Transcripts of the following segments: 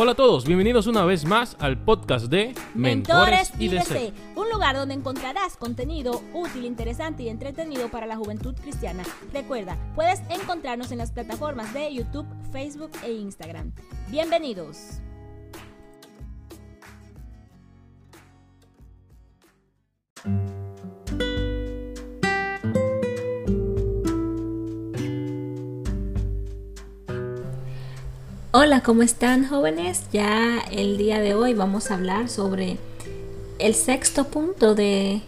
Hola a todos, bienvenidos una vez más al podcast de Mentores, IDC, un lugar donde encontrarás contenido útil, interesante y entretenido para la juventud cristiana. Recuerda, puedes encontrarnos en las plataformas de YouTube, Facebook e Instagram. Bienvenidos. Hola, ¿cómo están jóvenes? Ya el día de hoy vamos a hablar sobre el sexto punto de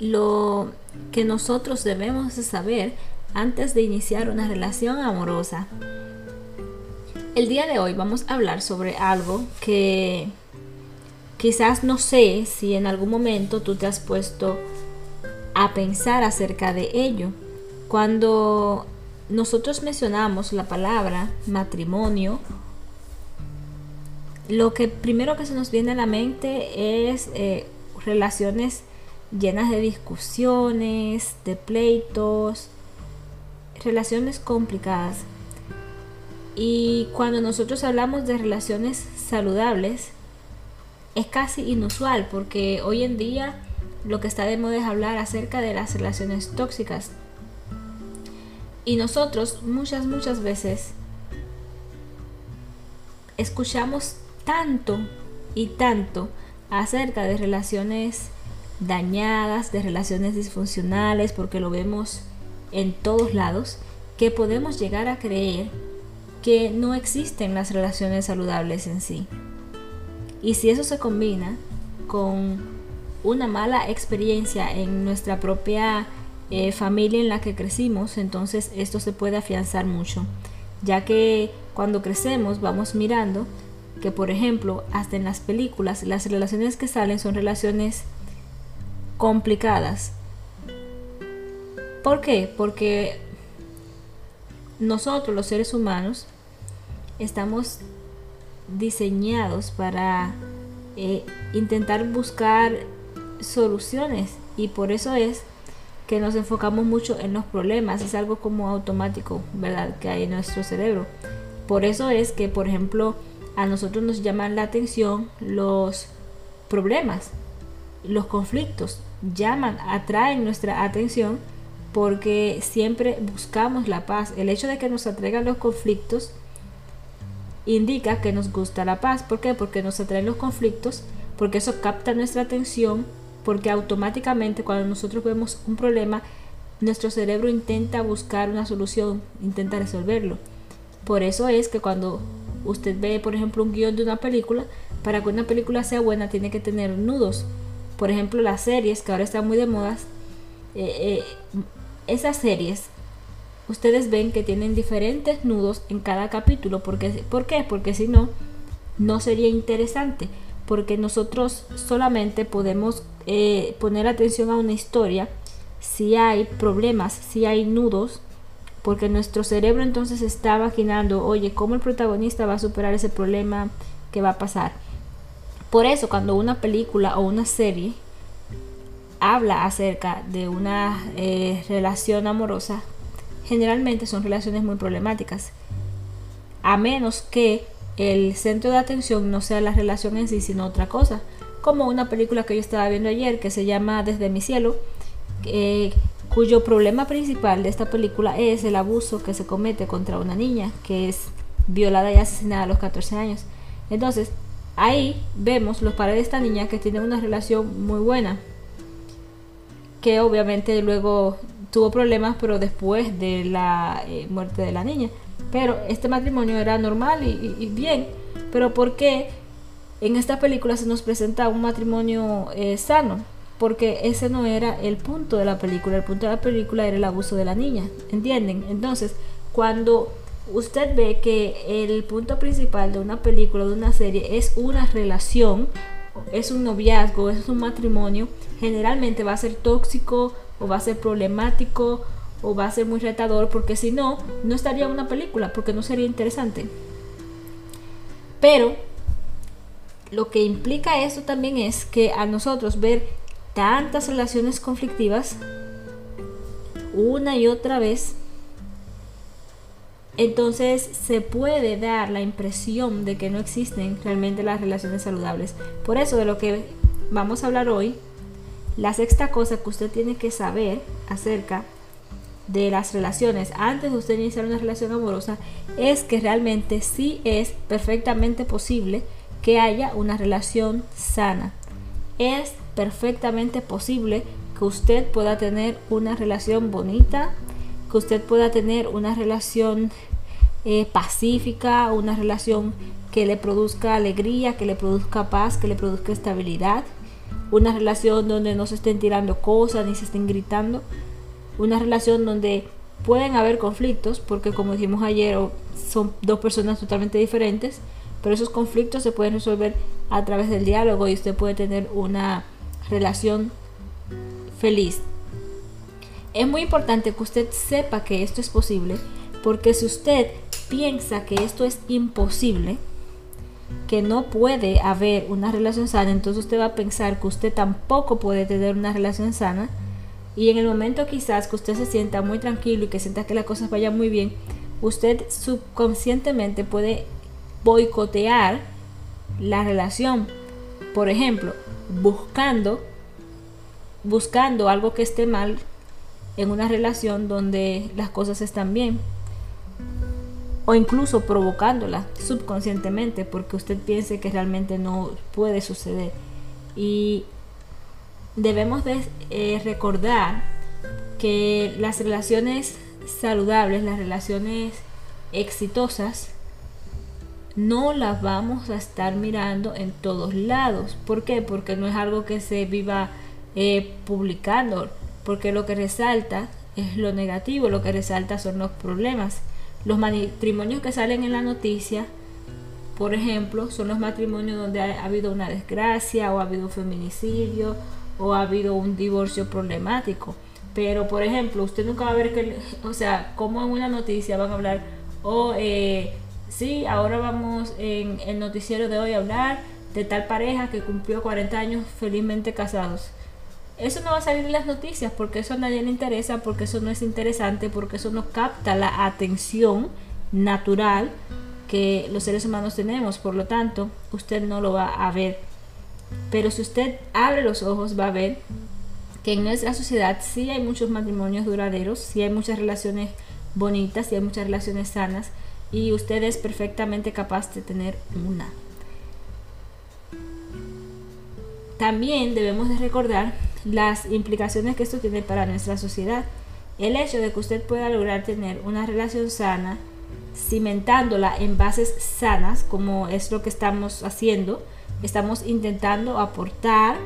lo que nosotros debemos saber antes de iniciar una relación amorosa. El día de hoy vamos a hablar sobre algo que quizás no sé si en algún momento tú te has puesto a pensar acerca de ello. Cuando nosotros mencionamos la palabra matrimonio, lo que primero que se nos viene a la mente es eh, relaciones llenas de discusiones, de pleitos, relaciones complicadas. Y cuando nosotros hablamos de relaciones saludables, es casi inusual porque hoy en día lo que está de moda es hablar acerca de las relaciones tóxicas, y nosotros muchas, muchas veces escuchamos tanto y tanto acerca de relaciones dañadas, de relaciones disfuncionales, porque lo vemos en todos lados, que podemos llegar a creer que no existen las relaciones saludables en sí. Y si eso se combina con una mala experiencia en nuestra propia eh, familia en la que crecimos, entonces esto se puede afianzar mucho, ya que cuando crecemos vamos mirando que, por ejemplo, hasta en las películas, las relaciones que salen son relaciones complicadas. ¿Por qué? Porque nosotros, los seres humanos, estamos diseñados para eh, intentar buscar soluciones y por eso es que nos enfocamos mucho en los problemas, es algo como automático, ¿verdad? Que hay en nuestro cerebro. Por eso es que, por ejemplo, a nosotros nos llaman la atención los problemas, los conflictos, llaman, atraen nuestra atención porque siempre buscamos la paz. El hecho de que nos atraigan los conflictos indica que nos gusta la paz. ¿Por qué? Porque nos atraen los conflictos, porque eso capta nuestra atención porque automáticamente cuando nosotros vemos un problema, nuestro cerebro intenta buscar una solución, intenta resolverlo. Por eso es que cuando usted ve, por ejemplo, un guion de una película, para que una película sea buena tiene que tener nudos. Por ejemplo, las series que ahora están muy de moda, eh, eh, esas series, ustedes ven que tienen diferentes nudos en cada capítulo. ¿Por qué? Porque si no, no sería interesante porque nosotros solamente podemos eh, poner atención a una historia si hay problemas, si hay nudos, porque nuestro cerebro entonces está imaginando, oye, ¿cómo el protagonista va a superar ese problema que va a pasar? Por eso cuando una película o una serie habla acerca de una eh, relación amorosa, generalmente son relaciones muy problemáticas, a menos que el centro de atención no sea la relación en sí, sino otra cosa. Como una película que yo estaba viendo ayer que se llama Desde mi cielo, cuyo problema principal de esta película es el abuso que se comete contra una niña que es violada y asesinada a los 14 años. Entonces, ahí vemos los padres de esta niña que tienen una relación muy buena, que obviamente luego tuvo problemas, pero después de la eh, muerte de la niña. Pero este matrimonio era normal y, bien. Pero ¿por qué en esta película se nos presenta un matrimonio eh, sano? Porque ese no era el punto de la película. El punto de la película era el abuso de la niña. ¿Entienden? Entonces, cuando usted ve que el punto principal de una película, de una serie, es una relación, es un noviazgo, es un matrimonio, generalmente va a ser tóxico o va a ser problemático o va a ser muy retador porque si no, no estaría una película porque no sería interesante. Pero lo que implica eso también es que a nosotros ver tantas relaciones conflictivas una y otra vez entonces se puede dar la impresión de que no existen realmente las relaciones saludables. Por eso de lo que vamos a hablar hoy, la sexta cosa que usted tiene que saber acerca de las relaciones antes de usted iniciar una relación amorosa es que realmente sí es perfectamente posible que haya una relación sana. Es perfectamente posible que usted pueda tener una relación bonita, que usted pueda tener una relación eh, pacífica, una relación que le produzca alegría, que le produzca paz, que le produzca estabilidad, una relación donde no se estén tirando cosas ni se estén gritando, una relación donde pueden haber conflictos, porque como dijimos ayer, son dos personas totalmente diferentes, pero esos conflictos se pueden resolver a través del diálogo y usted puede tener una relación feliz. Es muy importante que usted sepa que esto es posible, porque si usted piensa que esto es imposible, que no puede haber una relación sana, entonces usted va a pensar que usted tampoco puede tener una relación sana. Y en el momento quizás que usted se sienta muy tranquilo y que sienta que las cosas vayan muy bien, usted subconscientemente puede boicotear la relación. Por ejemplo, buscando buscando algo que esté mal en una relación donde las cosas están bien o incluso provocándola subconscientemente porque usted piense que realmente no puede suceder y debemos de eh, recordar que las relaciones saludables las relaciones exitosas no las vamos a estar mirando en todos lados. ¿Por qué? Porque no es algo que se viva eh, publicando, porque lo que resalta es lo negativo, lo que resalta son los problemas. Los matrimonios que salen en la noticia, por ejemplo, son los matrimonios donde ha, habido una desgracia o ha habido un feminicidio o ha habido un divorcio problemático. Pero, por ejemplo, usted nunca va a ver que, o sea, como en una noticia van a hablar, o oh, eh, sí, ahora vamos en el noticiero de hoy a hablar de tal pareja que cumplió 40 años felizmente casados. Eso no va a salir en las noticias porque eso a nadie le interesa, porque eso no es interesante, porque eso no capta la atención natural que los seres humanos tenemos. Por lo tanto, usted no lo va a ver. Pero si usted abre los ojos, va a ver que en nuestra sociedad sí hay muchos matrimonios duraderos, sí hay muchas relaciones bonitas, sí hay muchas relaciones sanas y usted es perfectamente capaz de tener una. También debemos de recordar las implicaciones que esto tiene para nuestra sociedad. El hecho de que usted pueda lograr tener una relación sana, cimentándola en bases sanas, como es lo que estamos haciendo, estamos intentando aportar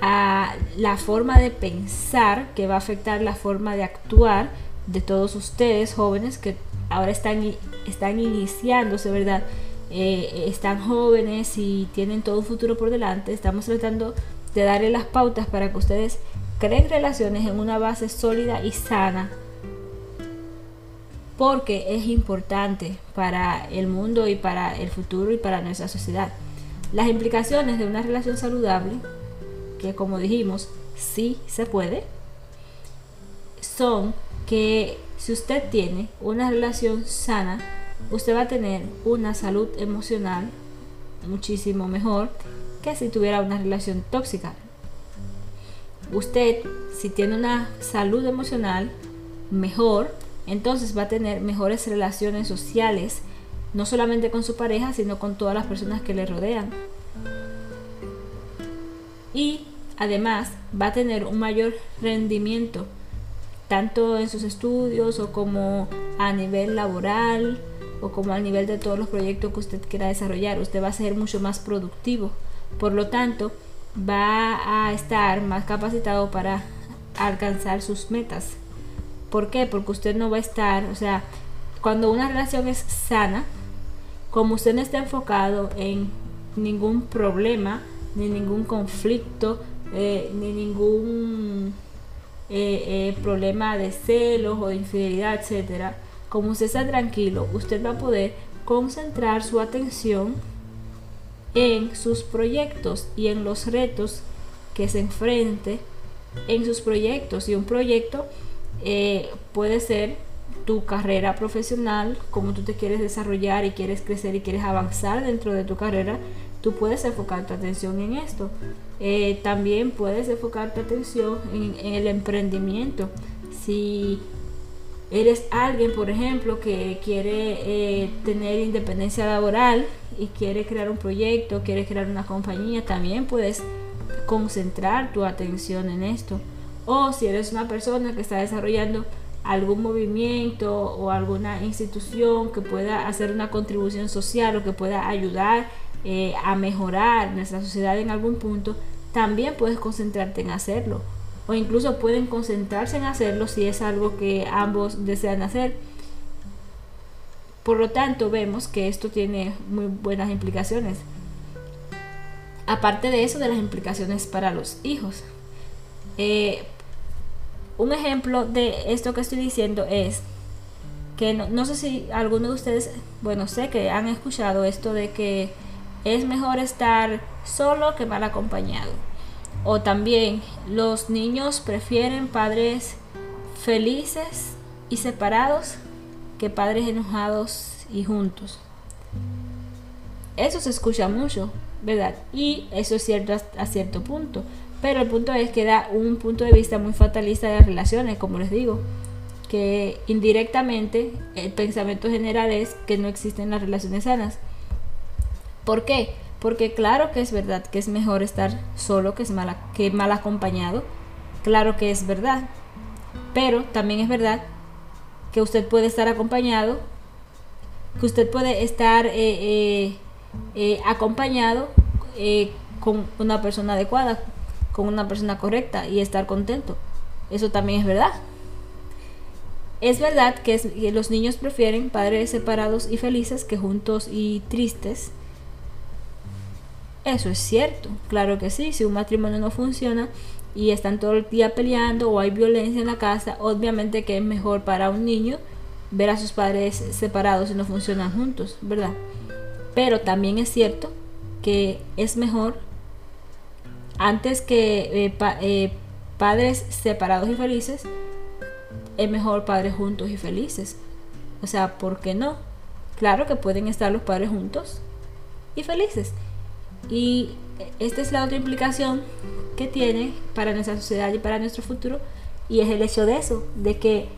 a la forma de pensar que va a afectar la forma de actuar de todos ustedes jóvenes que ahora están, están iniciándose, ¿verdad? Eh, están jóvenes y tienen todo un futuro por delante. Estamos tratando de darle las pautas para que ustedes creen relaciones en una base sólida y sana. Porque es importante para el mundo y para el futuro y para nuestra sociedad. Las implicaciones de una relación saludable, que como dijimos, sí se puede, son que si usted tiene una relación sana, usted va a tener una salud emocional muchísimo mejor que si tuviera una relación tóxica. Usted, si tiene una salud emocional mejor, entonces va a tener mejores relaciones sociales, no solamente con su pareja, sino con todas las personas que le rodean. Y además va a tener un mayor rendimiento, tanto en sus estudios o como a nivel laboral o como a nivel de todos los proyectos que usted quiera desarrollar. Usted va a ser mucho más productivo. Por lo tanto, va a estar más capacitado para alcanzar sus metas. ¿Por qué? Porque usted no va a estar, o sea, cuando una relación es sana, como usted no está enfocado en ningún problema, ni ningún conflicto, eh, ni ningún eh, eh, problema de celos o de infidelidad, etcétera, como usted está tranquilo, usted va a poder concentrar su atención en sus proyectos y en los retos que se enfrente en sus proyectos. Y un proyecto eh, puede ser tu carrera profesional, cómo tú te quieres desarrollar y quieres crecer y quieres avanzar dentro de tu carrera, tú puedes enfocar tu atención en esto. Eh, también puedes enfocar tu atención en, el emprendimiento. Si eres alguien, por ejemplo, que quiere eh, tener independencia laboral y quiere crear un proyecto, quiere crear una compañía, también puedes concentrar tu atención en esto. O si eres una persona que está desarrollando algún movimiento o alguna institución que pueda hacer una contribución social o que pueda ayudar eh, a mejorar nuestra sociedad en algún punto, también puedes concentrarte en hacerlo. O incluso pueden concentrarse en hacerlo si es algo que ambos desean hacer. Por lo tanto, vemos que esto tiene muy buenas implicaciones. Aparte de eso, de las implicaciones para los hijos. Eh, un ejemplo de esto que estoy diciendo es que no, sé si alguno de ustedes, bueno, sé que han escuchado esto de que es mejor estar solo que mal acompañado. O también los niños prefieren padres felices y separados que padres enojados y juntos. Eso se escucha mucho, ¿verdad? Y eso es cierto a cierto punto. Pero el punto es que da un punto de vista muy fatalista de las relaciones, como les digo, que indirectamente el pensamiento general es que no existen las relaciones sanas. ¿Por qué? Porque claro que es verdad que es mejor estar solo que, es mal, que mal acompañado. Claro que es verdad. Pero también es verdad que usted puede estar acompañado, que usted puede estar eh, eh, eh, acompañado con una persona adecuada, con una persona correcta y estar contento. Eso también es verdad. Es verdad que, los niños prefieren padres separados y felices que juntos y tristes. Eso es cierto, claro que sí. Si un matrimonio no funciona y están todo el día peleando o hay violencia en la casa, obviamente que es mejor para un niño ver a sus padres separados y no funcionan juntos, ¿verdad? Pero también es cierto que es mejor antes que eh, eh, padres separados y felices, es mejor padres juntos y felices. O sea, ¿por qué no? Claro que pueden estar los padres juntos y felices. Y esta es la otra implicación que tiene para nuestra sociedad y para nuestro futuro. Y es el hecho de eso, de que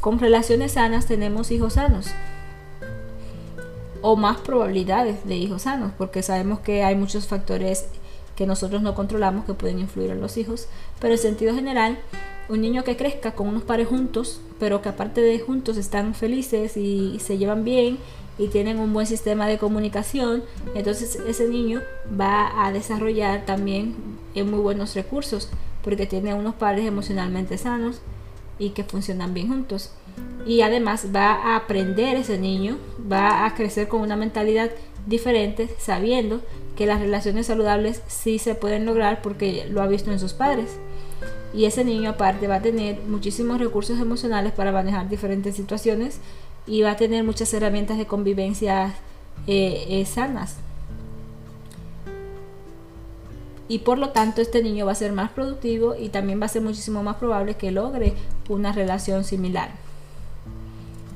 con relaciones sanas tenemos hijos sanos. O más probabilidades de hijos sanos, porque sabemos que hay muchos factores que nosotros no controlamos que pueden influir en los hijos, pero en sentido general, un niño que crezca con unos padres juntos, pero que aparte de juntos están felices y se llevan bien y tienen un buen sistema de comunicación, entonces ese niño va a desarrollar también muy buenos recursos porque tiene unos padres emocionalmente sanos y que funcionan bien juntos. Y además va a aprender ese niño, va a crecer con una mentalidad diferente, sabiendo que las relaciones saludables sí se pueden lograr porque lo ha visto en sus padres. Y ese niño aparte va a tener muchísimos recursos emocionales para manejar diferentes situaciones y va a tener muchas herramientas de convivencia eh, eh, sanas. Y por lo tanto este niño va a ser más productivo y también va a ser muchísimo más probable que logre una relación similar.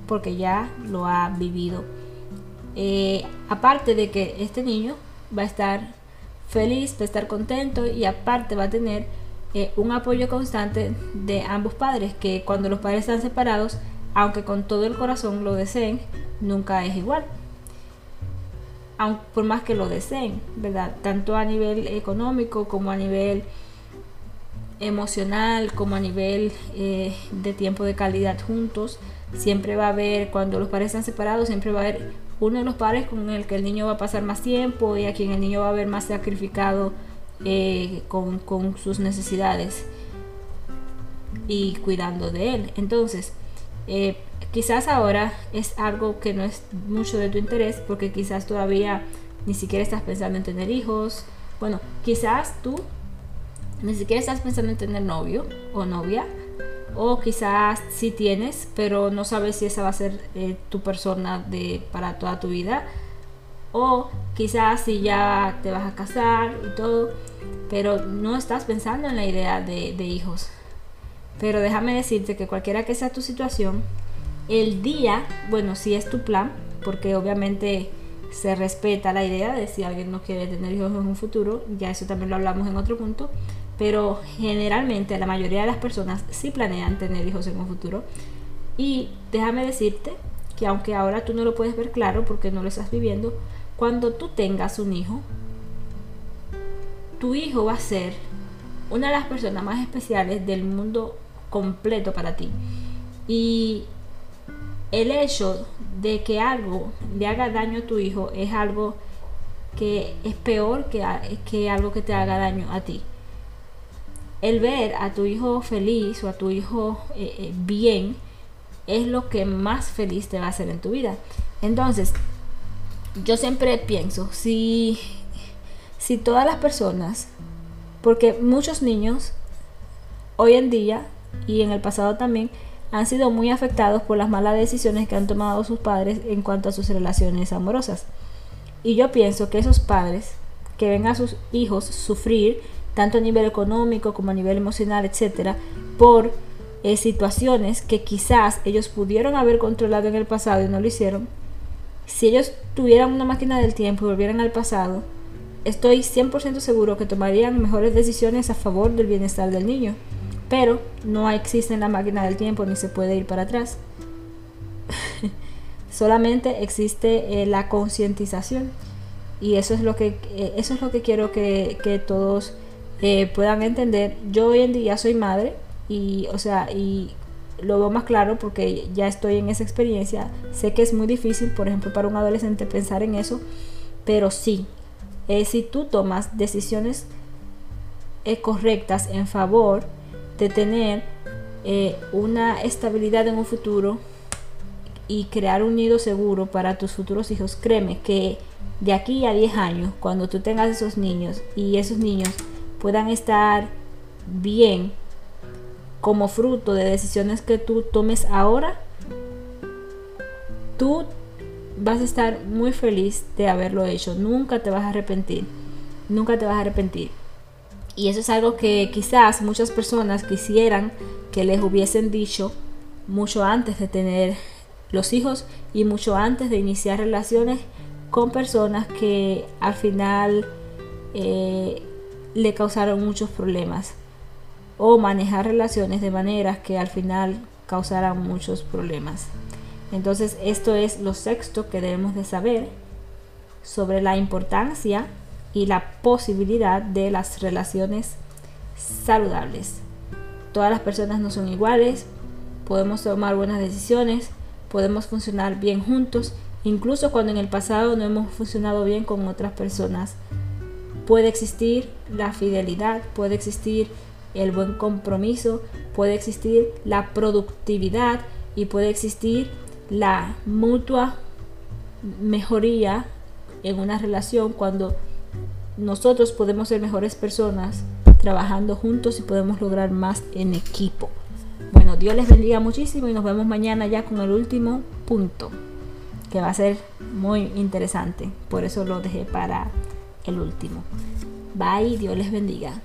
Porque ya lo ha vivido. Eh, aparte de que este niño va a estar feliz, va a estar contento y aparte va a tener un apoyo constante de ambos padres, que cuando los padres están separados, aunque con todo el corazón lo deseen, nunca es igual. Aunque, por más que lo deseen, ¿verdad? Tanto a nivel económico como a nivel emocional, como a nivel eh, de tiempo de calidad juntos, siempre va a haber, cuando los padres están separados, siempre va a haber uno de los padres con el que el niño va a pasar más tiempo y a quien el niño va a ver más sacrificado eh, con, sus necesidades y cuidando de él. Entonces, eh, quizás ahora es algo que no es mucho de tu interés porque quizás todavía ni siquiera estás pensando en tener hijos. Bueno, quizás tú ni siquiera estás pensando en tener novio o novia o quizás si tienes, pero no sabes si esa va a ser eh, tu persona de, para toda tu vida. O quizás si ya te vas a casar y todo, pero no estás pensando en la idea de, hijos. Pero déjame decirte que cualquiera que sea tu situación, el día, bueno, si es tu plan, porque obviamente se respeta la idea de si alguien no quiere tener hijos en un futuro, ya eso también lo hablamos en otro punto, pero generalmente la mayoría de las personas sí planean tener hijos en un futuro. Y déjame decirte que aunque ahora tú no lo puedes ver claro porque no lo estás viviendo, cuando tú tengas un hijo, tu hijo va a ser una de las personas más especiales del mundo completo para ti. Y el hecho de que algo le haga daño a tu hijo es algo que es peor que, que algo que te haga daño a ti. El ver a tu hijo feliz o a tu hijo eh, eh, bien es lo que más feliz te va a hacer en tu vida. Entonces, yo siempre pienso, si, si todas las personas, porque muchos niños hoy en día y en el pasado también, han sido muy afectados por las malas decisiones que han tomado sus padres en cuanto a sus relaciones amorosas. Y yo pienso que esos padres que ven a sus hijos sufrir, tanto a nivel económico como a nivel emocional, etcétera, por eh, situaciones que quizás ellos pudieron haber controlado en el pasado y no lo hicieron, si ellos tuvieran una máquina del tiempo y volvieran al pasado, estoy 100% seguro que tomarían mejores decisiones a favor del bienestar del niño pero no existe en la máquina del tiempo ni se puede ir para atrás. Solamente existe eh, la concientización y eso es lo que eh, eso es lo que quiero que, todos eh, puedan entender. Yo hoy en día soy madre y o sea y lo veo más claro porque ya estoy en esa experiencia. Sé que es muy difícil, por ejemplo, para un adolescente pensar en eso, pero sí, si tú tomas decisiones correctas en favor de tener eh, una estabilidad en un futuro y crear un nido seguro para tus futuros hijos, créeme que de aquí a 10 años, cuando tú tengas esos niños y esos niños puedan estar bien como fruto de decisiones que tú tomes ahora, tú vas a estar muy feliz de haberlo hecho. Nunca te vas a arrepentir. Nunca te vas a arrepentir. Y eso es algo que quizás muchas personas quisieran que les hubiesen dicho mucho antes de tener los hijos y mucho antes de iniciar relaciones con personas que al final eh, le causaron muchos problemas o manejar relaciones de maneras que al final causaran muchos problemas. Entonces esto es lo sexto que debemos de saber sobre la importancia y la posibilidad de las relaciones saludables. Todas las personas no son iguales, podemos tomar buenas decisiones, podemos funcionar bien juntos, incluso cuando en el pasado no hemos funcionado bien con otras personas. Puede existir la fidelidad, puede existir el buen compromiso, puede existir la productividad y puede existir la mutua mejoría en una relación cuando nosotros podemos ser mejores personas trabajando juntos y podemos lograr más en equipo. Bueno, Dios les bendiga muchísimo y nos vemos mañana ya con el último punto, que va a ser muy interesante. Por eso lo dejé para el último. Bye, Dios les bendiga.